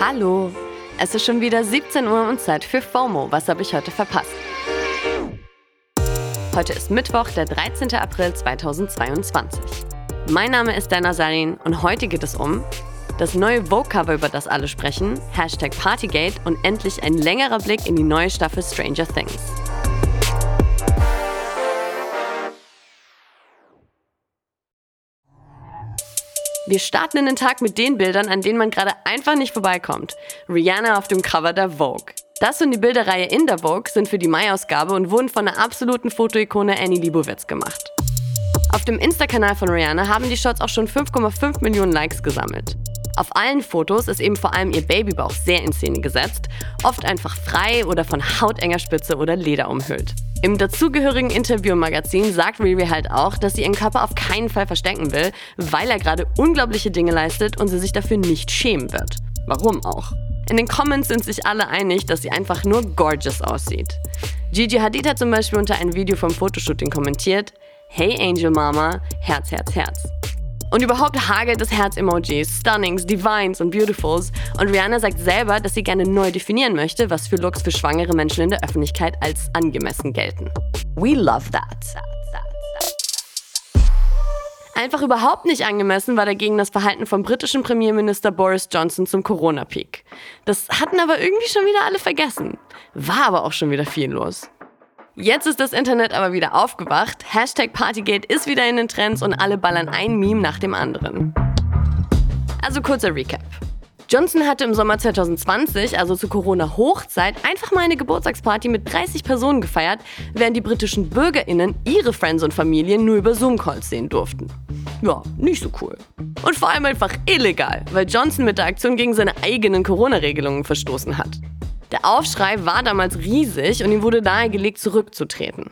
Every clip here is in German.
Hallo, es ist schon wieder 17 Uhr und Zeit für FOMO. Was habe ich heute verpasst? Heute ist Mittwoch, der 13. April 2022. Mein Name ist Dana Salin und heute geht es um das neue Vogue-Cover, über das alle sprechen, Hashtag Partygate und endlich ein längerer Blick in die neue Staffel Stranger Things. Wir starten in den Tag mit den Bildern, an denen man gerade einfach nicht vorbeikommt. Rihanna auf dem Cover der Vogue. Das und die Bilderreihe in der Vogue sind für die Mai-Ausgabe und wurden von der absoluten Fotoikone Annie Leibovitz gemacht. Auf dem Insta-Kanal von Rihanna haben die Shots auch schon 5,5 Millionen Likes gesammelt. Auf allen Fotos ist eben vor allem ihr Babybauch sehr in Szene gesetzt, oft einfach frei oder von hautenger Spitze oder Leder umhüllt. Im dazugehörigen Interview im Magazin sagt Riri halt auch, dass sie ihren Körper auf keinen Fall verstecken will, weil er gerade unglaubliche Dinge leistet und sie sich dafür nicht schämen wird. Warum auch? In den Comments sind sich alle einig, dass sie einfach nur gorgeous aussieht. Gigi Hadid hat zum Beispiel unter ein Video vom Fotoshooting kommentiert, Hey Angel Mama, Herz, Herz, Herz. Und überhaupt hagelt es Herz-Emojis, Stunnings, Divines und Beautifuls. Und Rihanna sagt selber, dass sie gerne neu definieren möchte, was für Looks für schwangere Menschen in der Öffentlichkeit als angemessen gelten. We love that. Einfach überhaupt nicht angemessen war dagegen das Verhalten vom britischen Premierminister Boris Johnson zum Corona-Peak. Das hatten aber irgendwie schon wieder alle vergessen. War aber auch schon wieder viel los. Jetzt ist das Internet aber wieder aufgewacht. Hashtag Partygate ist wieder in den Trends und alle ballern ein Meme nach dem anderen. Also kurzer Recap. Johnson hatte im Sommer 2020, also zur Corona-Hochzeit, einfach mal eine Geburtstagsparty mit 30 Personen gefeiert, während die britischen BürgerInnen ihre Friends und Familien nur über Zoom-Calls sehen durften. Ja, nicht so cool. Und vor allem einfach illegal, weil Johnson mit der Aktion gegen seine eigenen Corona-Regelungen verstoßen hat. Der Aufschrei war damals riesig und ihm wurde nahegelegt, zurückzutreten.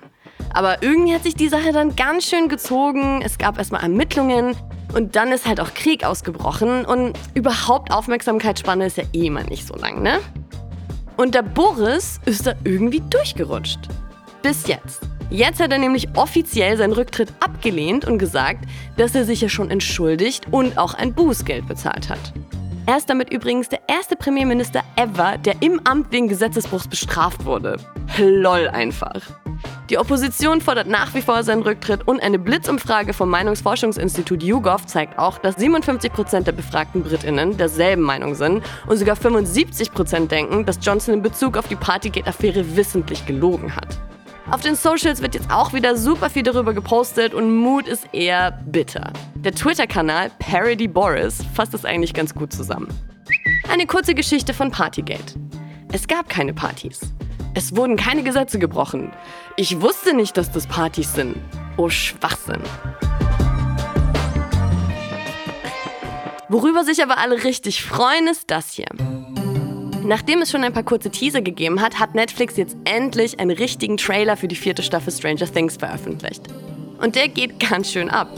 Aber irgendwie hat sich die Sache dann ganz schön gezogen. Es gab erstmal Ermittlungen und dann ist halt auch Krieg ausgebrochen und überhaupt Aufmerksamkeitsspanne ist ja eh immer nicht so lang, ne? Und der Boris ist da irgendwie durchgerutscht. Bis jetzt. Jetzt hat er nämlich offiziell seinen Rücktritt abgelehnt und gesagt, dass er sich ja schon entschuldigt und auch ein Bußgeld bezahlt hat. Er ist damit übrigens der erste Premierminister ever, der im Amt wegen Gesetzesbruchs bestraft wurde. Lol einfach. Die Opposition fordert nach wie vor seinen Rücktritt und eine Blitzumfrage vom Meinungsforschungsinstitut YouGov zeigt auch, dass 57% der befragten BritInnen derselben Meinung sind und sogar 75% denken, dass Johnson in Bezug auf die Partygate-Affäre wissentlich gelogen hat. Auf den Socials wird jetzt auch wieder super viel darüber gepostet und Mood ist eher bitter. Der Twitter-Kanal Parody Boris fasst das eigentlich ganz gut zusammen. Eine kurze Geschichte von Partygate. Es gab keine Partys. Es wurden keine Gesetze gebrochen. Ich wusste nicht, dass das Partys sind. Oh Schwachsinn. Worüber sich aber alle richtig freuen, ist das hier. Nachdem es schon ein paar kurze Teaser gegeben hat, hat Netflix jetzt endlich einen richtigen Trailer für die vierte Staffel Stranger Things veröffentlicht. Und der geht ganz schön ab.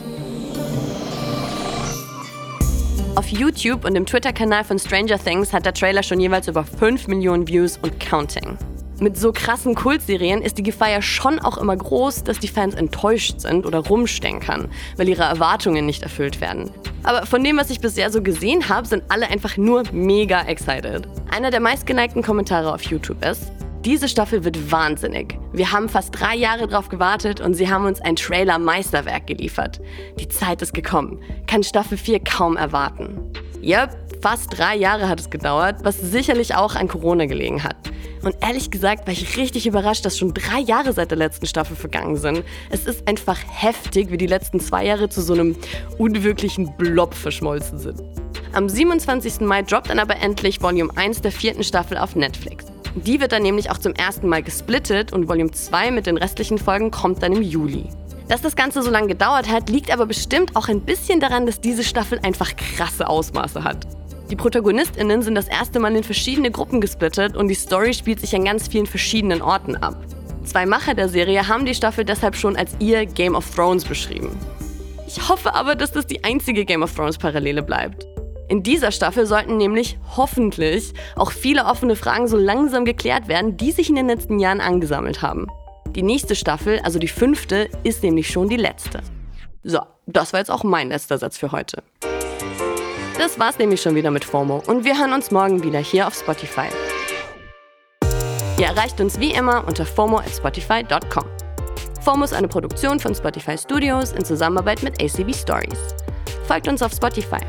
Auf YouTube und dem Twitter-Kanal von Stranger Things hat der Trailer schon jeweils über 5 Millionen Views und counting. Mit so krassen Kultserien ist die Gefahr ja schon auch immer groß, dass die Fans enttäuscht sind oder rumstenkern, weil ihre Erwartungen nicht erfüllt werden. Aber von dem, was ich bisher so gesehen habe, sind alle einfach nur mega excited. Einer der meistgeneigten Kommentare auf YouTube ist, diese Staffel wird wahnsinnig. Wir haben fast drei Jahre drauf gewartet und sie haben uns ein Trailer-Meisterwerk geliefert. Die Zeit ist gekommen. Kann Staffel 4 kaum erwarten. Yep, fast drei Jahre hat es gedauert, was sicherlich auch an Corona gelegen hat. Und ehrlich gesagt war ich richtig überrascht, dass schon drei Jahre seit der letzten Staffel vergangen sind. Es ist einfach heftig, wie die letzten zwei Jahre zu so einem unwirklichen Blob verschmolzen sind. Am 27. Mai droppt dann aber endlich Volume 1 der vierten Staffel auf Netflix. Die wird dann nämlich auch zum ersten Mal gesplittet und Volume 2 mit den restlichen Folgen kommt dann im Juli. Dass das Ganze so lange gedauert hat, liegt aber bestimmt auch ein bisschen daran, dass diese Staffel einfach krasse Ausmaße hat. Die ProtagonistInnen sind das erste Mal in verschiedene Gruppen gesplittet und die Story spielt sich an ganz vielen verschiedenen Orten ab. Zwei Macher der Serie haben die Staffel deshalb schon als ihr Game of Thrones beschrieben. Ich hoffe aber, dass das die einzige Game of Thrones Parallele bleibt. In dieser Staffel sollten nämlich hoffentlich auch viele offene Fragen so langsam geklärt werden, die sich in den letzten Jahren angesammelt haben. Die nächste Staffel, also die fünfte, ist nämlich schon die letzte. So, das war jetzt auch mein letzter Satz für heute. Das war's nämlich schon wieder mit FOMO und wir hören uns morgen wieder hier auf Spotify. Ihr erreicht uns wie immer unter FOMO at Spotify.com. FOMO ist eine Produktion von Spotify Studios in Zusammenarbeit mit ACB Stories. Folgt uns auf Spotify.